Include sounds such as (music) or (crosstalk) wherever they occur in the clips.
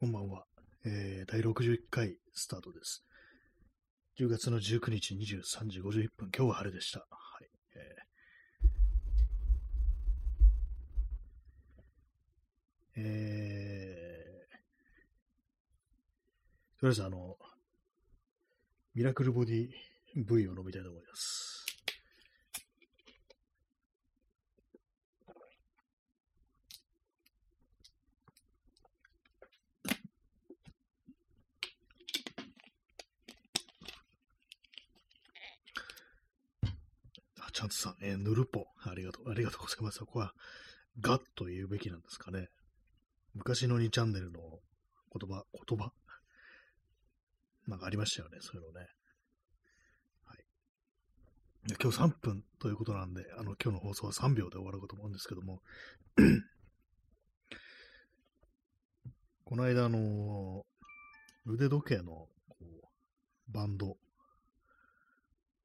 こんばんは。えー、第61回スタートです。10月の19日23時51分、今日は晴れでした。はい。えー、えー、とりあえずあの、ミラクルボディ V を飲みたいと思います。ちゃんとさん、えー、ぬるぽ。ありがとう、ありがとうございます。そこは、ガッと言うべきなんですかね。昔の2チャンネルの言葉、言葉？なんかありましたよね、そういうのね。はい。今日3分ということなんで、あの、今日の放送は3秒で終わるかと思うんですけども、(clears throat) この間、あの、腕時計の、こう、バンド、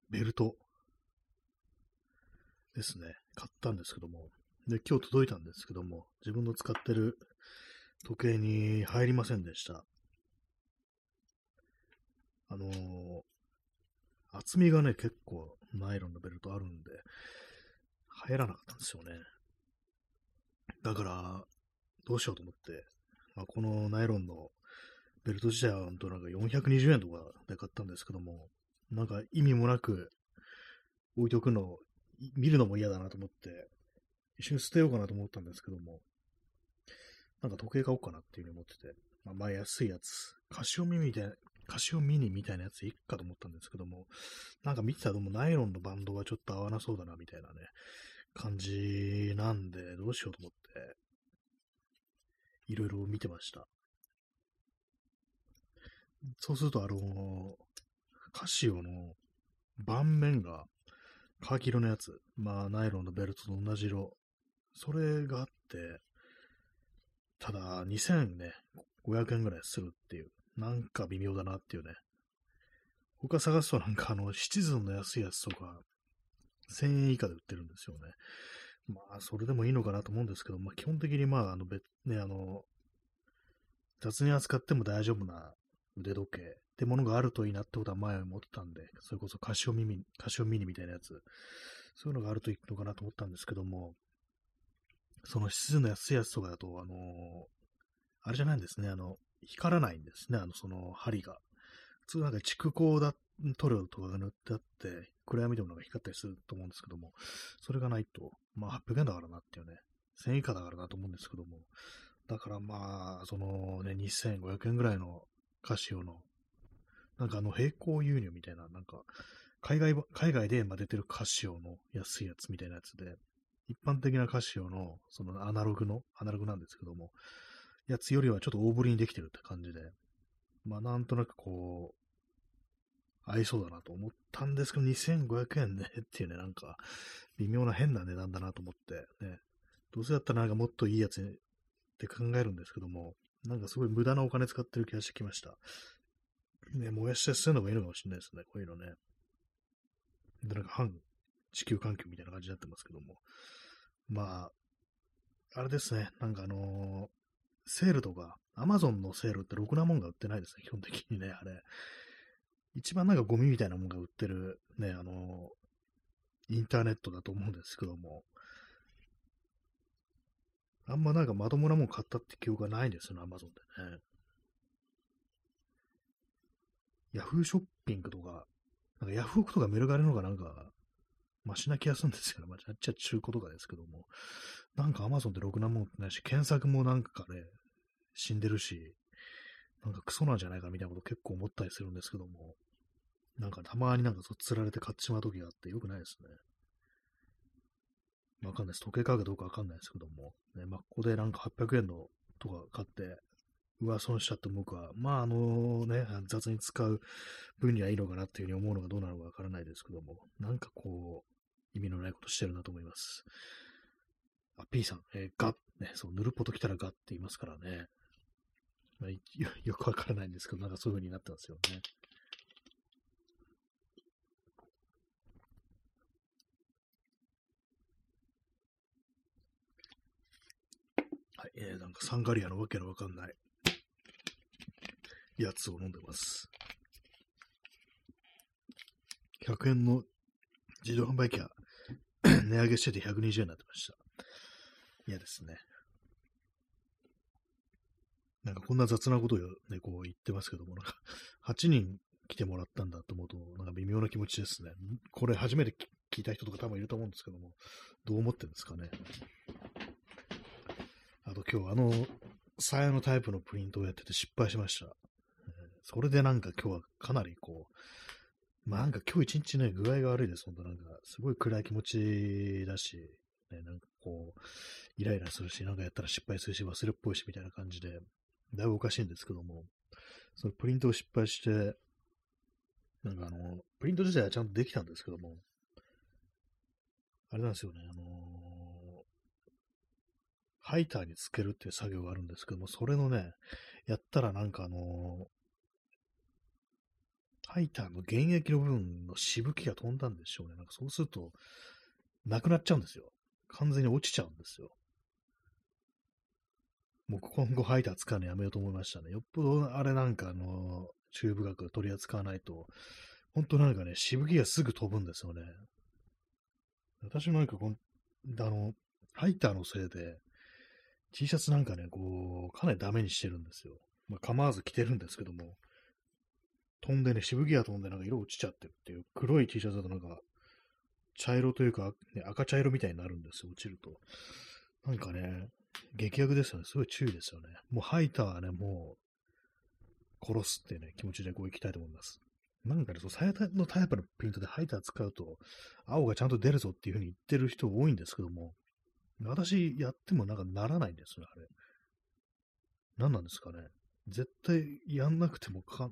ベルトですね、買ったんですけども、で、今日届いたんですけども、自分の使ってる時計に入りませんでした。あのー、厚みがね、結構ナイロンのベルトあるんで、入らなかったんですよね。だから、どうしようと思って、まあ、このナイロンのベルト自体はなんか420円とかで買ったんですけども、なんか意味もなく置いておくの見るのも嫌だなと思って、一緒に捨てようかなと思ったんですけども、なんか時計買おうかなっていうふうに思ってて、まあ、まあ安いやつ、カシオミみたいな、カシオミニみたいなやついっかと思ったんですけども、なんか見てたらもナイロンのバンドがちょっと合わなそうだなみたいなね、感じなんで、どうしようと思って、いろいろ見てました。そうすると、あの、カシオの盤面がカーキ色のやつ、まあ、ナイロンのベルトと同じ色、それがあって、ただ、2000ね、500円ぐらいするっていう、なんか微妙だなっていうね。他探すとなんかあの、シチズンの安いやつとか、1000円以下で売ってるんですよね。まあ、それでもいいのかなと思うんですけど、まあ、基本的にまあ、あの、別、ね、あの、雑に扱っても大丈夫な腕時計ってものがあるといいなってことは前思ってたんで、それこそカシオミニ、カシオミニみたいなやつ、そういうのがあるといいのかなと思ったんですけども、その質の安いやつとかだと、あのあれじゃないんですね、あの、光らないんですね、あの、その針が。普通なんか蓄光だ、塗料とかが塗ってあって、暗闇でもなんか光ったりすると思うんですけども、それがないと、まあ800円だからなっていうね、1000円以下だからなと思うんですけども、だからまあ、そのね、2500円ぐらいのカシオの。なんかあの、並行輸入みたいな、なんか、海外、海外で出てるカシオの安いやつみたいなやつで、一般的なカシオの、そのアナログの、アナログなんですけども、やつよりはちょっと大ぶりにできてるって感じで、まあなんとなくこう、合いそうだなと思ったんですけど、2500円ねっていうね、なんか、微妙な変な値段だなと思って、ね、どうせだったらなんかもっといいやつって考えるんですけども、なんかすごい無駄なお金使ってる気がしてきました。ね、燃やして捨てるのがいいのかもしれないですね、こういうのね。で、なんか反地球環境みたいな感じになってますけども。まあ、あれですね、なんかあのー、セールとか、アマゾンのセールってろくなもんが売ってないですね、基本的にね、あれ。一番なんかゴミみたいなもんが売ってる、ね、あのー、インターネットだと思うんですけども、あんまなんかまともなもん買ったって記憶がないんですよね、アマゾンでね。ヤフーショッピングとか、なんかヤフオクとかメルカリの方がなんか、マシな気がするんですよね。まあ、じゃっちゃ中古とかですけども。なんかアマゾンってろくなもんってないし、検索もなんかね、死んでるし、なんかクソなんじゃないかみたいなこと結構思ったりするんですけども、なんかたまになんかそう釣られて買ってしまう時があってよくないですね。わかんないです。時計買うかどうかわかんないですけども。ね、まあ、ここでなんか800円のとか買って、うわ、損しちゃって僕は、まあ、あのね、雑に使う分にはいいのかなっていうふうに思うのがどうなのかわからないですけども、なんかこう、意味のないことしてるなと思います。あ、P さん、えー、ガッ、ね、そう、ぬるっぽと来たらガッって言いますからね。まあ、(laughs) よくわからないんですけど、なんかそういう風になってますよね。い、えー、なんかサンガリアのわけのわかんないやつを飲んでます。100円の自動販売機が (coughs) 値上げしてて120円になってました。嫌ですね。なんかこんな雑なことをね、こう言ってますけども、なんか8人来てもらったんだと思うと、なんか微妙な気持ちですね。これ初めて聞いた人とか多分いると思うんですけども、どう思ってるんですかね。あと今日あの、サヤのタイプのプリントをやってて失敗しました。それでなんか今日はかなりこう、まあなんか今日一日ね、具合が悪いです。本当なんか、すごい暗い気持ちだし、ね、なんかこう、イライラするし、なんかやったら失敗するし、忘れっぽいし、みたいな感じで、だいぶおかしいんですけども、そのプリントを失敗して、なんかあの、プリント自体はちゃんとできたんですけども、あれなんですよね、あのー、ハイターにつけるっていう作業があるんですけども、それのね、やったらなんかあのー、ハイターの原液の部分のしぶきが飛んだんでしょうね。なんかそうすると、なくなっちゃうんですよ。完全に落ちちゃうんですよ。もう今後ハイター使うのやめようと思いましたね。よっぽどあれなんかあの、チューブ額取り扱わないと、本当なんかね、しぶきがすぐ飛ぶんですよね。私もなんかこん、あの、ハイターのせいで、T シャツなんかね、こう、かなりダメにしてるんですよ。まあ、構わず着てるんですけども、飛んでね、しぶきが飛んでなんか色落ちちゃってるっていう、黒い T シャツだとなんか、茶色というか、ね、赤茶色みたいになるんですよ、落ちると。なんかね、激悪ですよね。すごい注意ですよね。もうハイターはね、もう、殺すっていうね、気持ちでこう行きたいと思います。なんかね、そう、最大のタイプのプリントでハイター使うと、青がちゃんと出るぞっていう風に言ってる人多いんですけども、私やってもなんかならないんですよね、あれ。何なんですかね。絶対やんなくてもか、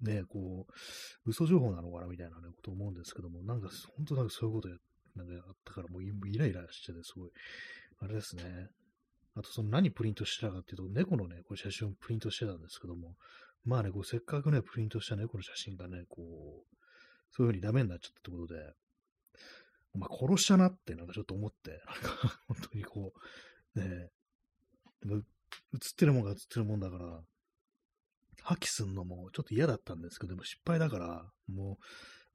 ね、こう、嘘情報なのかなみたいなね、こと思うんですけども、なんか、本当なんかそういうことや、なんかあったからもうイライラしてて、すごい、あれですね。あと、その何プリントしてたかっていうと、猫のね、こう写真をプリントしてたんですけども、まあね、こうせっかくね、プリントした猫の写真がね、こう、そういう風にダメになっちゃったってことで、お前殺したなってなんかちょっと思って、なんか (laughs) 本当にこう、ね、映ってるもんが映ってるもんだから、破棄すんのもちょっと嫌だったんですけど、でも失敗だから、もう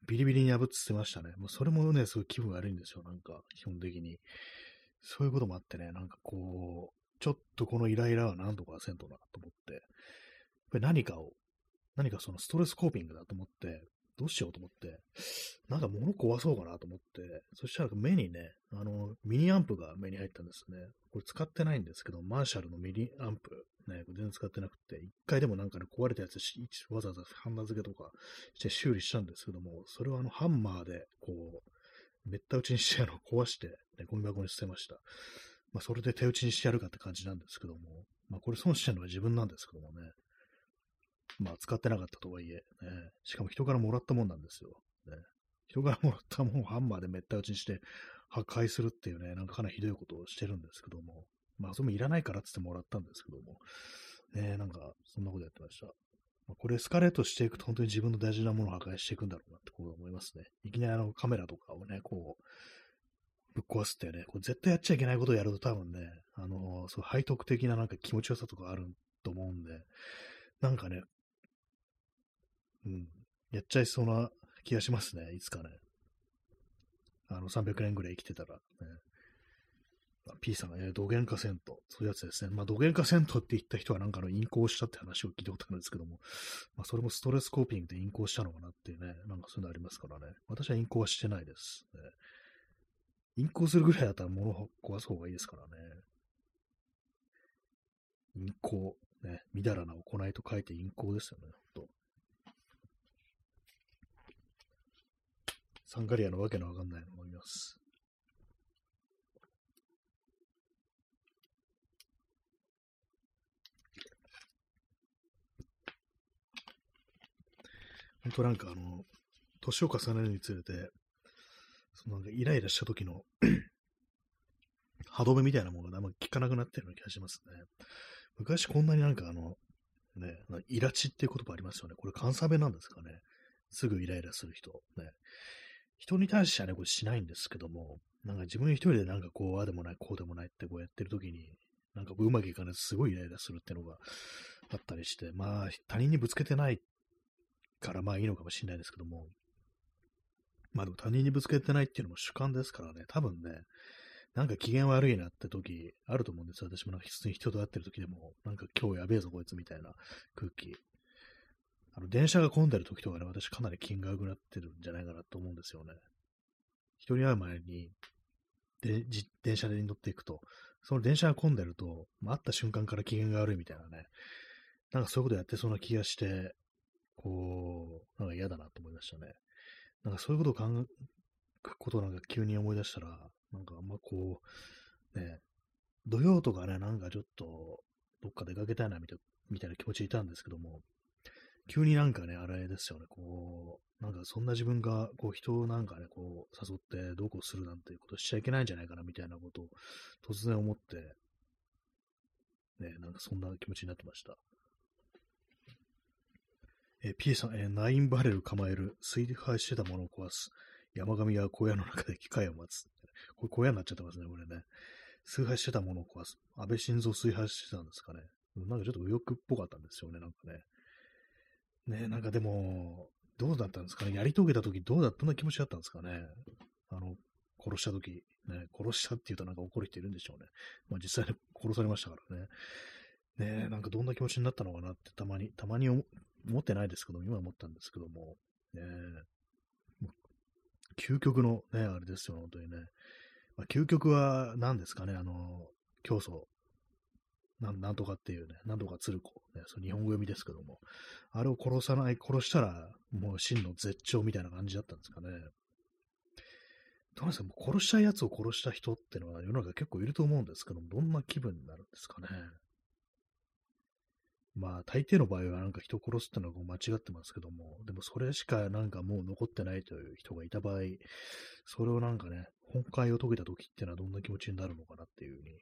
ビリビリに破って捨てましたね。もうそれもね、すごい気分悪いんですよ、なんか、基本的に。そういうこともあってね、なんかこう、ちょっとこのイライラは何とかせんとなと思って、やっぱり何かを、何かそのストレスコーピングだと思って、どうしようと思って、なんか物壊そうかなと思って、そしたら目にね、あの、ミニアンプが目に入ったんですね。これ使ってないんですけど、マーシャルのミニアンプ、ね、全然使ってなくて、一回でもなんかね、壊れたやつわざわざハンダ付けとかして修理したんですけども、それはあの、ハンマーで、こう、めった打ちにしてあの、壊して、ね、ゴミ箱に捨てました。まあ、それで手打ちにしてやるかって感じなんですけども、まあ、これ損してるのは自分なんですけどもね。まあ、使ってなかったとはいえ、ね、しかも人からもらったもんなんですよ。ね、人からもらったもんをハンマーでめった打ちにして破壊するっていうね、なんかかなりひどいことをしてるんですけども、まあ、それもいらないからってってもらったんですけども、ね、なんか、そんなことやってました。まあ、これエスカレートしていくと本当に自分の大事なものを破壊していくんだろうなってこう思いますね。いきなりあのカメラとかをね、こう、ぶっ壊すってね、これ絶対やっちゃいけないことをやると多分ね、あのー、そう背徳的ななんか気持ちよさとかあると思うんで、なんかね、うん、やっちゃいそうな気がしますね、いつかね。あの、300年ぐらい生きてたら、ね。P さんがね、土幻化銭湯、そういうやつですね。まあ、土幻化銭湯って言った人はなんかの隠行したって話を聞いたことあるんですけども、まあ、それもストレスコーピングで隠行したのかなっていうね、なんかそういうのありますからね。私は隠行はしてないです。ね、隠行するぐらいだったら物を壊す方がいいですからね。隠行、ね、みだらな行いと書いて隠行ですよね、ほんと。サンガリアのわけのわかんないのを飲みます。本当なんかあの、年を重ねるにつれて、そのなんかイライラした時の歯止めみたいなものがあんま効かなくなってるような気がしますね。昔こんなになんかあの、ね、イラチっていう言葉ありますよね。これ関西弁なんですかね。すぐイライラする人。ね。人に対してはね、これしないんですけども、なんか自分一人でなんかこう、ああでもない、こうでもないってこうやってる時に、なんかうまくいかないすごいイライラするっていうのがだったりして、まあ、他人にぶつけてないからまあいいのかもしれないですけども、まあでも他人にぶつけてないっていうのも主観ですからね、多分ね、なんか機嫌悪いなって時あると思うんですよ。私もなんか普通に人と会ってる時でも、なんか今日やべえぞこいつみたいな空気。電車が混んでる時とかね、私かなり気が悪くなってるんじゃないかなと思うんですよね。人に会う前に、で、電車に乗っていくと、その電車が混んでると、まあ、会った瞬間から機嫌が悪いみたいなね、なんかそういうことやってそうな気がして、こう、なんか嫌だなと思いましたね。なんかそういうことを考え、ことなんか急に思い出したら、なんかあんまこう、ね、土曜とかね、なんかちょっと、どっか出かけたいなみたいな気持ちいたんですけども、急になんかね、あれですよね、こう、なんかそんな自分が、こう人をなんかね、こう誘ってどうこうするなんていうことしちゃいけないんじゃないかなみたいなことを突然思って、ね、なんかそんな気持ちになってました。え、P さん、えー、9バレル構える、水配してたものを壊す。山上は小屋の中で機械を待つ。これ小屋になっちゃってますね、これね。崇拝してたものを壊す。安倍晋三崇拝してたんですかね。なんかちょっと右翼っぽかったんですよね、なんかね。ねなんかでも、どうだったんですかね。やり遂げたとき、どうだったんな気持ちだったんですかね。あの、殺したとき、ね、殺したって言うとなんか怒る人いるんでしょうね。まあ実際に (laughs) 殺されましたからね。ねなんかどんな気持ちになったのかなってたまに、たまに思ってないですけども今思ったんですけども、ね究極のね、あれですよ、本当にね。まあ、究極は何ですかね、あの、競争。なんなんとかっていうね、なんとか鶴子、ね、そ日本語読みですけども、あれを殺さない、殺したら、もう真の絶頂みたいな感じだったんですかね。どうなんですか、もう殺したい奴を殺した人ってのは世の中結構いると思うんですけども、どんな気分になるんですかね。まあ、大抵の場合はなんか人殺すってのは間違ってますけども、でもそれしかなんかもう残ってないという人がいた場合、それをなんかね、本会を解けた時っていうのはどんな気持ちになるのかなっていうふうに、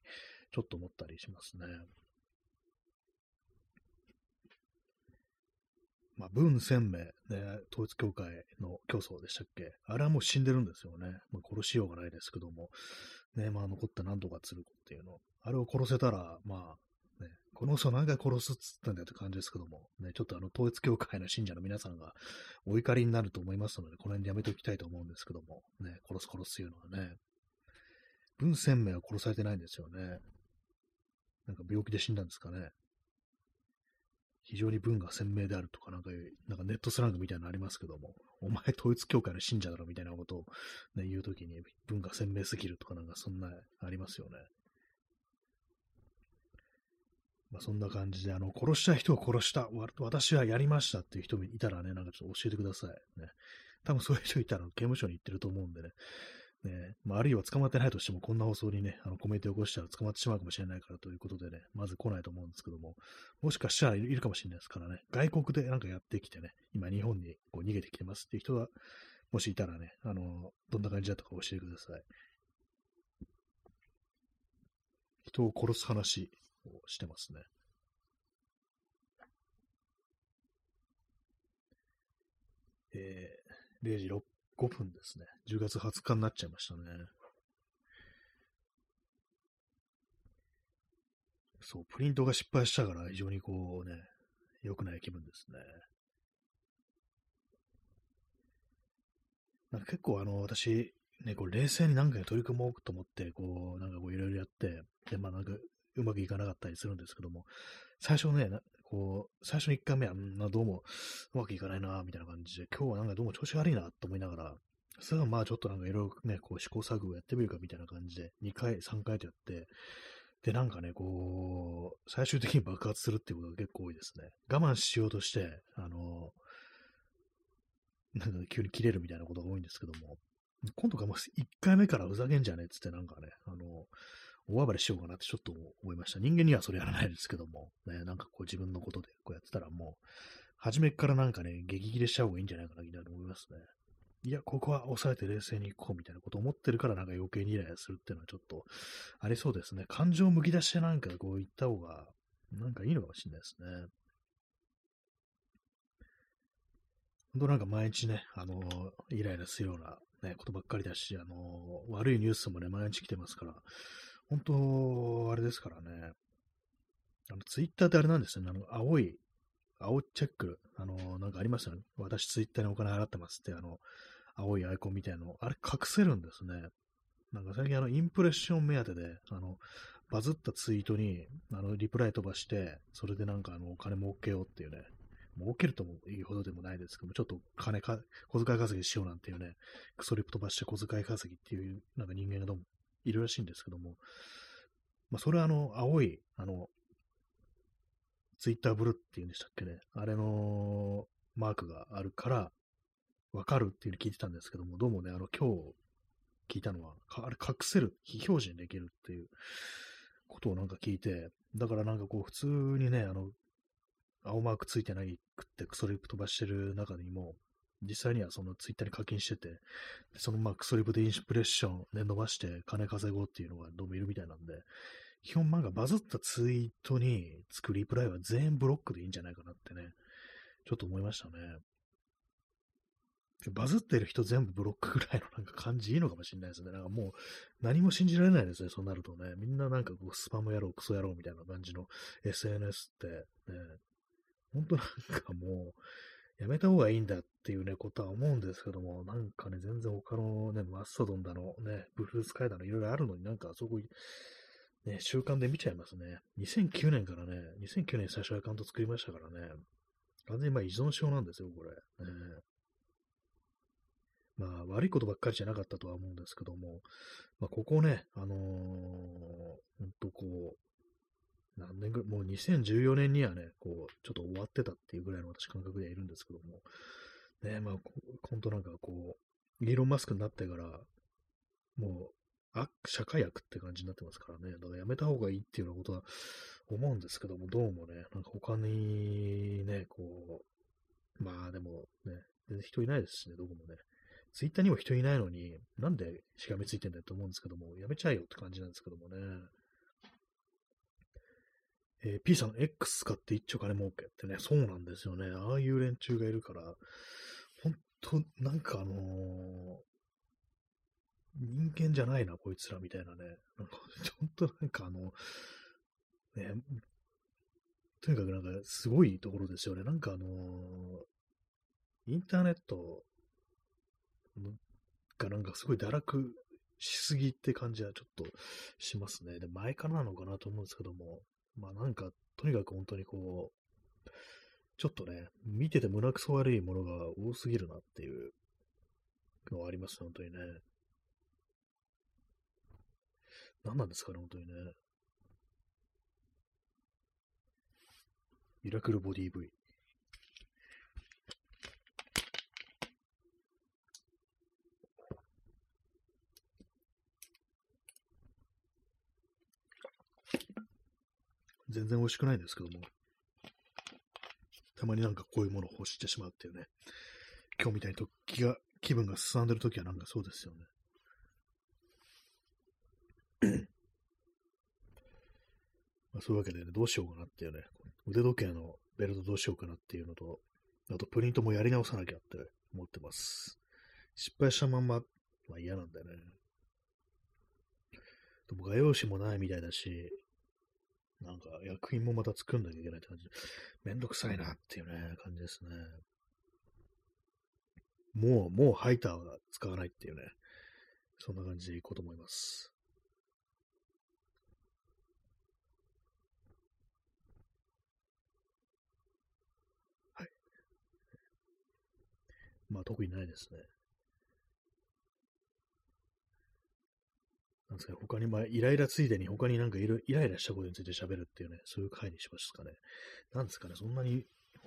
ちょっと思ったりしますね。まあ、文鮮明、ね、統一教会の競争でしたっけ？あれはもう死んでるんですよね。まあ、殺しようがないですけども。ね、まあ、残った何とか鶴子っていうの。あれを殺せたら、まあ、ね、この人何回殺すっつったんだよって感じですけども、ね、ちょっとあの、統一教会の信者の皆さんがお怒りになると思いますので、この辺でやめておきたいと思うんですけども、ね、殺す殺すというのはね、文鮮明は殺されてないんですよね。なんか病気で死んだんですかね。非常に文が鮮明であるとか、なんか、なんかネットスラングみたいなのありますけども、お前統一教会の信者だろみたいなことを、ね、言うときに文が鮮明すぎるとかなんかそんなありますよね。まあ、そんな感じで、あの、殺した人を殺した、私はやりましたっていう人いたらね、なんかちょっと教えてください。ね。多分そういう人いたら刑務所に行ってると思うんでね。ねまあ、あるいは捕まってないとしても、こんな放送にね、あのコメントを起こしたら捕まってしまうかもしれないからということでね、まず来ないと思うんですけども、もしかしたらいるかもしれないですからね、外国でなんかやってきてね、今日本にこう逃げてきてますっていう人は、もしいたらね、あの、どんな感じだったか教えてください。人を殺す話をしてますね。えー、0時6 5分ですね。10月20日になっちゃいましたね。そう、プリントが失敗したから非常にこうね、良くない気分ですね。なんか結構あの、私、ね、こう冷静に何回取り組もうと思って、こう、なんかこういろいろやって、で、まあなんかうまくいかなかったりするんですけども、最初ね、こう、最初の1回目は、んどうもうまくいかないな、みたいな感じで、今日はなんかどうも調子悪いな、と思いながら、それはまあちょっとなんかいろいろね、こう試行錯誤やってみるかみたいな感じで、2回、3回とやって、で、なんかね、こう、最終的に爆発するっていうことが結構多いですね。我慢しようとして、あの、なんか急に切れるみたいなことが多いんですけども、今度かもう1回目からふざけんじゃねえっつってなんかね、あの、大暴れしようかなってちょっと思いました。人間にはそれやらないですけども、ね、なんかこう自分のことでこうやってたらもう、初めからなんかね、激切れしちゃう方がいいんじゃないかな、みたいな思いますね。いや、ここは抑えて冷静に行こうみたいなこと思ってるからなんか余計にイライラするっていうのはちょっとありそうですね。感情をむき出してなんかこう言った方がなんかいいのかもしれないですね。本当なんか毎日ね、あの、イライラするようなね、ことばっかりだし、あの、悪いニュースもね、毎日来てますから、本当、あれですからね。あのツイッターってあれなんですよね。あの、青い、青チェック、あの、なんかありますよね。私ツイッターにお金払ってますって、あの、青いアイコンみたいなの、あれ隠せるんですね。なんか最近あの、インプレッション目当てで、あの、バズったツイートに、あの、リプライ飛ばして、それでなんかあの、お金儲けようっていうね、儲けるともいいほどでもないですけども、ちょっと金か、小遣い稼ぎしようなんていうね、クソリプ飛ばして小遣い稼ぎっていう、なんか人間がどうもいるらしいんですけども、まあ、それはあの、青い、あの、ツイッターブルっていうんでしたっけね、あれのマークがあるから、わかるっていうふうに聞いてたんですけども、どうもね、あの、今日聞いたのは、あれ隠せる、非表示にできるっていうことをなんか聞いて、だからなんかこう、普通にね、あの、青マークついてないくってクソリップ飛ばしてる中にも、実際にはそのツイッターに課金してて、そのまあクソリップでインスプレッションで伸ばして金稼ごうっていうのがどうもいるみたいなんで、基本漫画バズったツイートにつくリプライは全員ブロックでいいんじゃないかなってね、ちょっと思いましたね。バズってる人全部ブロックぐらいのなんか感じいいのかもしれないですね。なんかもう何も信じられないですね、そうなるとね。みんななんかこうスパム野郎、クソ野郎みたいな感じの SNS ってね、本当なんかもう、やめた方がいいんだっていうね、ことは思うんですけども、なんかね、全然他のね、マストドンだの、ね、ブルースカイだの、いろいろあるのになんかあそこ、ね、習慣で見ちゃいますね。2009年からね、2009年最初アカウント作りましたからね、完全にまあ依存症なんですよ、これ。ね、まあ、悪いことばっかりじゃなかったとは思うんですけども、まあ、ここね、あのー、ほんとこう、何年ぐらい、もう2014年にはね、こう、ちょっと終わってたっていうぐらいの私感覚ではいるんですけども、ね、まあ、本当なんかこう、イーロン・マスクになってから、もう、あ、社会悪って感じになってますからね、だからやめた方がいいっていうようなことは思うんですけども、どうもね、なんか他にね、こう、まあでもね、全然人いないですしね、どこもね。ツイッターにも人いないのに、なんでしがみついてんだよと思うんですけども、やめちゃえよって感じなんですけどもね。えー、P さん X 使って一丁金儲けってね、そうなんですよね。ああいう連中がいるから、本当なんかあのー、人間じゃないな、こいつらみたいなね。なんか、(laughs) 本当なんかあの、ね、とにかくなんかすごいところですよね。なんかあのー、インターネットがなんかすごい堕落しすぎって感じはちょっとしますね。で、前からなのかなと思うんですけども、まあなんか、とにかく本当にこう、ちょっとね、見てて胸くそ悪いものが多すぎるなっていうのはあります、本当にね。何なんですかね、本当にね。ミラクルボディー V。全然美味しくないんですけども、たまになんかこういうものを欲してしまうっていうね、今日みたいにと気が、気分がすさんでるときはなんかそうですよね。まあ、そういうわけでね、どうしようかなっていうね、腕時計のベルトどうしようかなっていうのと、あとプリントもやり直さなきゃって思ってます。失敗したまんま、まあ嫌なんだよね。でも画用紙もないみたいだし、なんか薬品もまた作んなきゃいけないって感じ、めんどくさいなっていうね、感じですね。もう、もうハイターは使わないっていうね、そんな感じでいこうと思います。はい。まあ特にないですね。なんですか、他に、まあ、イライラついでに他になんかいる、イライラしたことについて喋るっていうね、そういう回にしますかね。なんですかね、そんなに、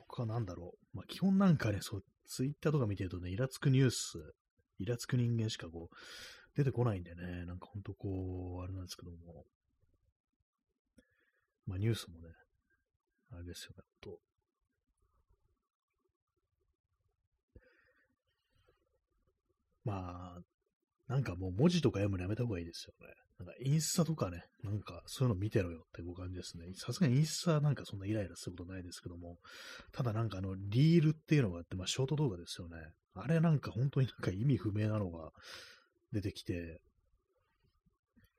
他なんだろう。まあ、基本なんかね、そう、ツイッターとか見てるとね、イラつくニュース、イラつく人間しかこう、出てこないんでね、なんかほんとこう、あれなんですけども。まあ、ニュースもね、あれですよね、と。まあ、なんかもう文字とか読むのやめた方がいいですよね。なんかインスタとかね、なんかそういうの見てろよってご感じですね。さすがにインスタなんかそんなイライラすることないですけども、ただなんかあの、リールっていうのがあって、まあショート動画ですよね。あれなんか本当になんか意味不明なのが出てきて、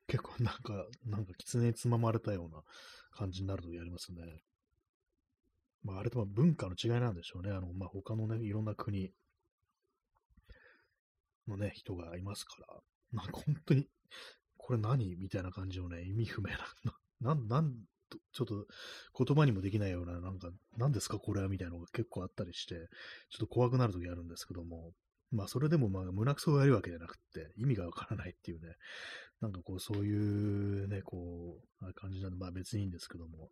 結構なんか、なんか狐につままれたような感じになるときありますね。まあ、あれとは文化の違いなんでしょうね。あの、まあ、他のね、いろんな国のね、人がいますから、なんか本当に、これ何？みたいな感じのね、意味不明な、な、(laughs) なん、ちょっと言葉にもできないような、なんか、何ですかこれは？みたいなのが結構あったりして、ちょっと怖くなるときあるんですけども、まあそれでもまあ胸くそが悪いわけじゃなくて、意味がわからないっていうね、なんかこうそういうね、こう、感じなんで、まあ別にいいんですけども、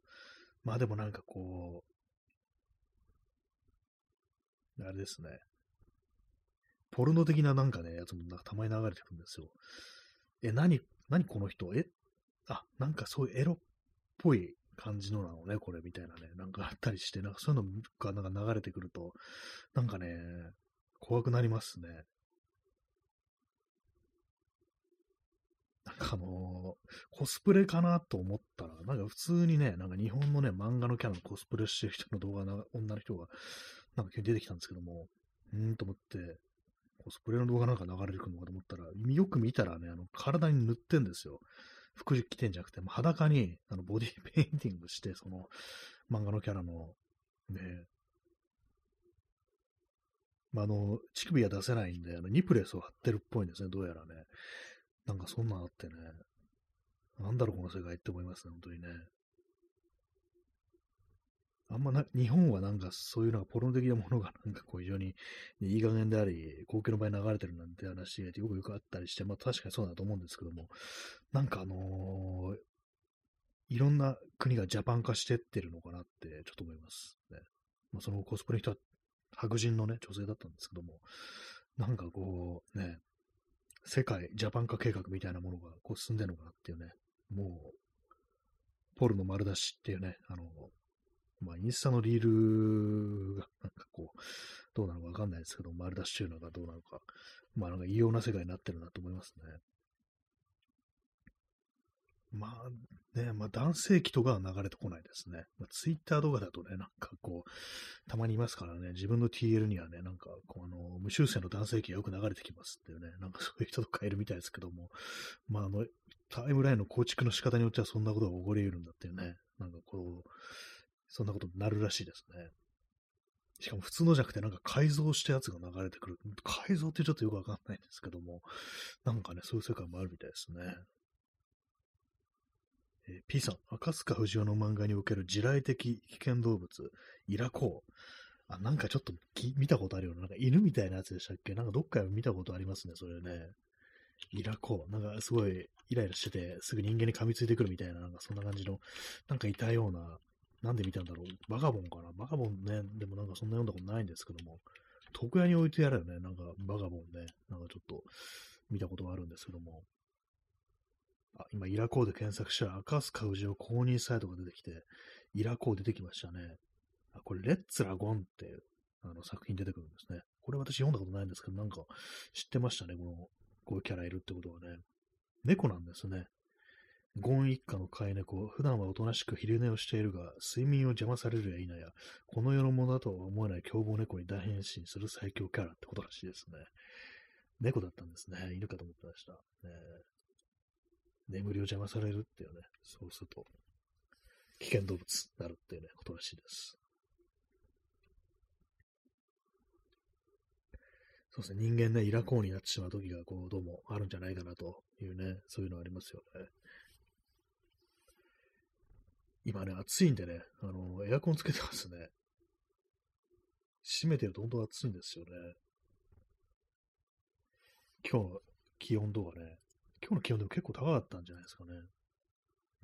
まあでもなんかこう、あれですね、ポルノ的ななんかね、やつもなんかたまに流れてくるんですよ。え、何、何この人？えあ、なんかそういうエロっぽい感じのなのね、これみたいなね、なんかあったりして、なんかそういうのがなんか流れてくると、なんかね、怖くなりますね。なんかあのー、コスプレかなと思ったら、なんか普通にね、なんか日本のね、漫画のキャラのコスプレしてる人の動画の女の人が、なんか急に出てきたんですけども、うーんと思って、コスプレの動画なんか流れてくるのかと思ったら、よく見たらね、あの、体に塗ってんですよ。服着てんじゃなくて、もう裸にあのボディペインティングして、その漫画のキャラの、ね、まあ、あの、乳首は出せないんで、あの、ニプレスを貼ってるっぽいんですね、どうやらね。なんかそんなのあってね、なんだろう、この世界って思いますね、本当にね。あんまな、日本はなんかそういうなんかポロン的なものがなんかこう非常に、いい加減であり、公共の場合流れてるなんて話がよくよくあったりして、まあ確かにそうだと思うんですけども、なんかあのー、いろんな国がジャパン化してってるのかなってちょっと思いますね。まあそのコスプレの人は白人のね、女性だったんですけども、なんかこうね、世界ジャパン化計画みたいなものがこう進んでるのかなっていうね、もう、ポルの丸出しっていうね、あの、まあ、インスタのリールが、なんかこう、どうなのかわかんないですけど、丸出し中のがどうなのか、まあ、なんか異様な世界になってるなと思いますね。まあね、まあ男性器とかは流れてこないですね。まあ、ツイッター動画だとね、なんかこう、たまにいますからね、自分の TL にはね、なんかこうあの、無修正の男性器がよく流れてきますっていうね、なんかそういう人とかいるみたいですけども、まああの、タイムラインの構築の仕方によってはそんなことが起こり得るんだっていうね、なんかこう、そんなことになるらしいですね。しかも普通のじゃなくてなんか改造したやつが流れてくる。改造ってちょっとよくわかんないんですけども、なんかね、そういう世界もあるみたいですね。えー、P さん、赤塚不二夫の漫画における地雷的危険動物、イラコウ。あ、なんかちょっと見たことあるような、なんか犬みたいなやつでしたっけ？なんかどっか見たことありますね、それね。イラコウ。なんかすごいイライラしてて、すぐ人間に噛みついてくるみたいな、なんかそんな感じの、なんかいたようななんで見たんだろう。バカボンかな。バカボンね、でもなんかそんな読んだことないんですけども、床屋に置いてやるよね。なんかバカボンね。なんかちょっと見たことがあるんですけども。あ、今、イラコーで検索したら赤須賀氏を公認サイトが出てきて、イラコー出てきましたね。あ、これ、レッツラゴンっていうあの作品出てくるんですね。これ私読んだことないんですけど、なんか知ってましたね。この、こういうキャラいるってことはね。猫なんですね。ゴン一家の飼い猫、普段はおとなしく昼寝をしているが、睡眠を邪魔されるや否や、この世のものだとは思えない凶暴猫に大変身する最強キャラってことらしいですね。猫だったんですね。犬かと思ってました。ね、眠りを邪魔されるっていうね、そうすると、危険動物になるっていうね、ことらしいです。そうですね、人間ね、イラコーになってしまう時が、こう、どうもあるんじゃないかなというね、そういうのありますよね。今ね、暑いんでね、あの、エアコンつけてますね。閉めてると本当暑いんですよね。今日の気温とかね、今日の気温でも結構高かったんじゃないですかね。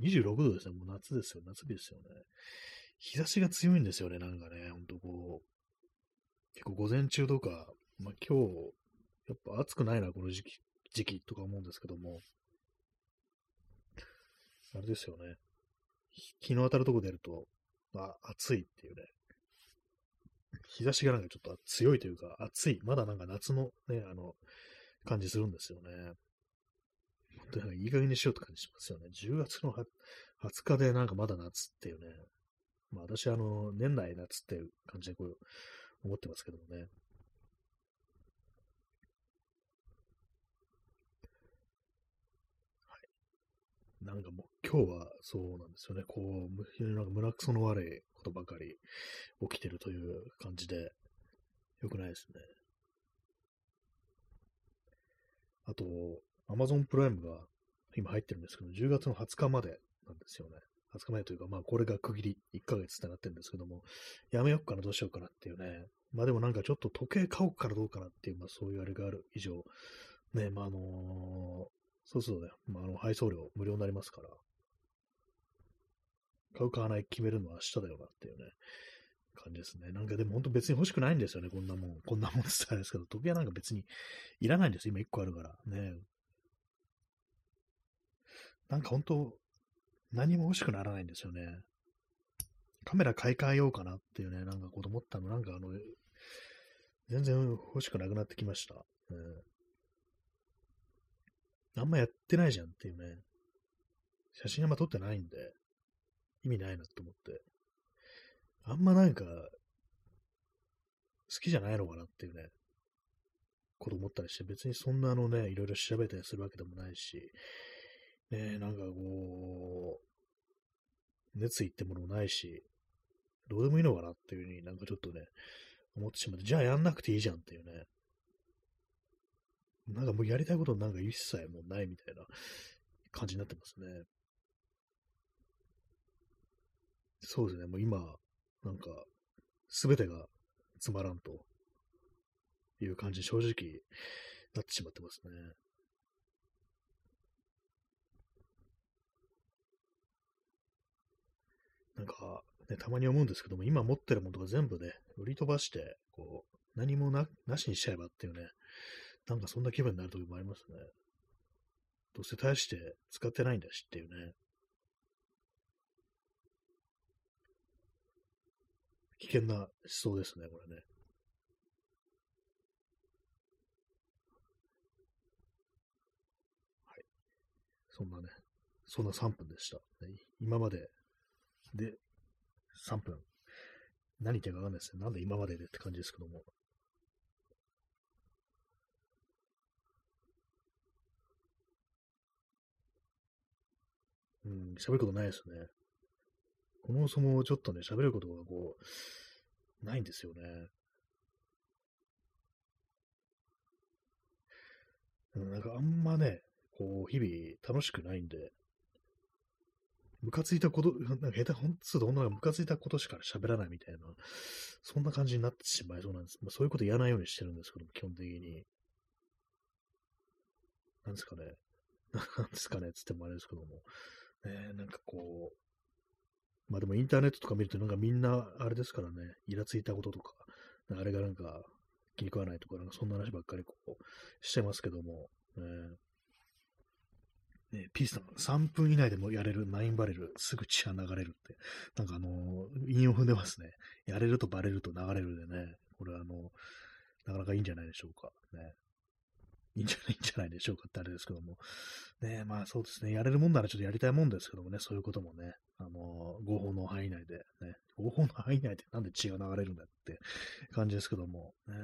26度ですね。もう夏ですよ。夏日ですよね。日差しが強いんですよね。なんかね、ほんとこう、結構午前中とか、まあ今日、やっぱ暑くないな、この時期、時期とか思うんですけども、あれですよね。日の当たるとこ出ると、まあ、暑いっていうね。日差しがなんかちょっと強いというか、暑い。まだなんか夏のね、あの、感じするんですよね。本当にいい加減にしようって感じしますよね。10月の20日でなんかまだ夏っていうね。まあ私あの、年内夏っていう感じでこう思ってますけどもね。なんかも今日はそうなんですよね。こう、非常になんか胸くその悪いことばかり起きてるという感じで、良くないですね。あと、Amazon プライムが今入ってるんですけど、10月の20日までなんですよね。20日前というか、まあこれが区切り1ヶ月ってなってるんですけども、やめよっかな、どうしようかなっていうね。まあでもなんかちょっと時計買おうからどうかなっていう、まあそういうあれがある以上、ね、まああのー、そうするとね、まああの配送料無料になりますから、買う買わない決めるのは明日だよなっていうね、感じですね。なんかでも本当別に欲しくないんですよね、こんなもん。こんなもんって言ったらですけど、時計なんか別にいらないんです今1個あるから。ね。なんか本当、何も欲しくならないんですよね。カメラ買い替えようかなっていうね、なんかこう思ったの、なんかあの、全然欲しくなくなってきました。うん、あんまやってないじゃんっていうね。写真あんま撮ってないんで、意味ないなって思って。あんまなんか、好きじゃないのかなっていうね、こと思ったりして、別にそんなのね、いろいろ調べたりするわけでもないし、ね、なんかこう、熱意ってものもないし、どうでもいいのかなっていうふうになんかちょっとね、思ってしまって、じゃあやんなくていいじゃんっていうね。なんかもうやりたいことなんか一切もうないみたいな感じになってますね。そうですね、もう今、なんか、すべてがつまらんという感じ、正直なってしまってますね。なんか、ね、たまに思うんですけども、今持ってるものとか全部ね、売り飛ばして、こう、何もな、なしにしちゃえばっていうね、なんかそんな気分になる時もありますね。どうせ大して使ってないんだしっていうね。危険な思想ですね、これね。はい。そんなね、そんな3分でした。今までで、3分。何言ってるかわかんないですね。なんで今まででって感じですけども。うん、喋ることないですね。そもそもちょっとね、喋ることがこう、ないんですよね。なんかあんまね、こう、日々楽しくないんで、ムカついたこと、なんか下手、ほんと女がムカついたことしか喋らないみたいな、そんな感じになってしまいそうなんです。まあ、そういうこと言わないようにしてるんですけども、基本的に。なんですかね。なんですかね、つってもあれですけども。ね、なんかこう、まあでもインターネットとか見るとなんかみんなあれですからね、イラついたこととか、あれがなんか気に食わないとか、なんかそんな話ばっかりこうしてますけども、ね、ね、ピースさん、3分以内でもやれる9バレル、すぐ血が流れるって、なんかあの、韻を踏んでますね。やれるとバレると流れるでね、これあの、なかなかいいんじゃないでしょうか。ね。いいんじゃないんじゃないでしょうかってあれですけども。ねまあそうですね。やれるもんならちょっとやりたいもんですけどもね、そういうこともね、あの、合法の範囲内で、ね、合法の範囲内でなんで血が流れるんだって感じですけども、ね、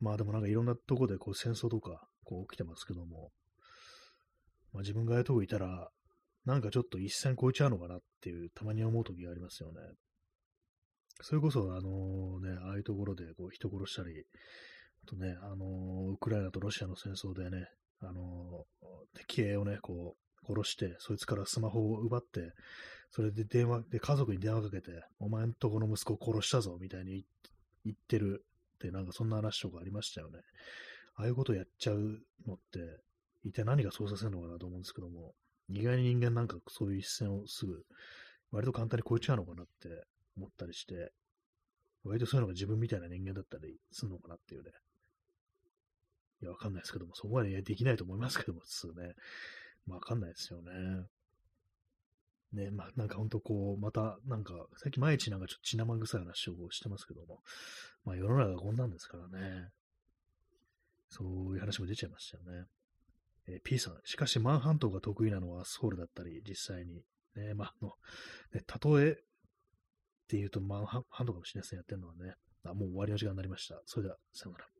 まあでもなんかいろんなとこでこう戦争とかこう起きてますけども、まあ、自分がああいうとこいたら、なんかちょっと一線超えちゃうのかなっていう、たまに思う時がありますよね。それこそ、あのね、ああいうところでこう人殺したり、とね、あのウクライナとロシアの戦争でね、あの敵兵をね、こう、殺して、そいつからスマホを奪って、それで電話、で、家族に電話かけて、お前んとこの息子を殺したぞ、みたいに言ってるって、なんかそんな話とかありましたよね。ああいうことやっちゃうのって、一体何がそうさせるのかなと思うんですけども、意外に人間なんかそういう一線をすぐ、割と簡単に超えちゃうのかなって思ったりして、割とそういうのが自分みたいな人間だったりするのかなっていうね。いや、わかんないですけども、そこまでできないと思いますけども、普通ね。まあ、わかんないですよね。ね、まあ、なんかほんとこう、また、なんか、最近毎日なんかちょっと血生臭い話をしてますけども、まあ世の中がこんなんですからね。そういう話も出ちゃいましたよね。えー、P さん、しかしマンハントが得意なのはソウルだったり、実際に。ね、まあ、あの、ね、例えって言うとマンハントかもしれないですね、やってるのはね。あ、もう終わりの時間になりました。それでは、さよなら。